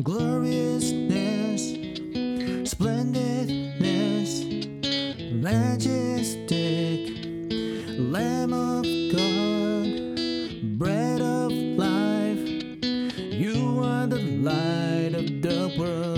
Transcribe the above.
gloriousness, splendidness, majestic, Lamb of God, bread of life. You are the light. of the world.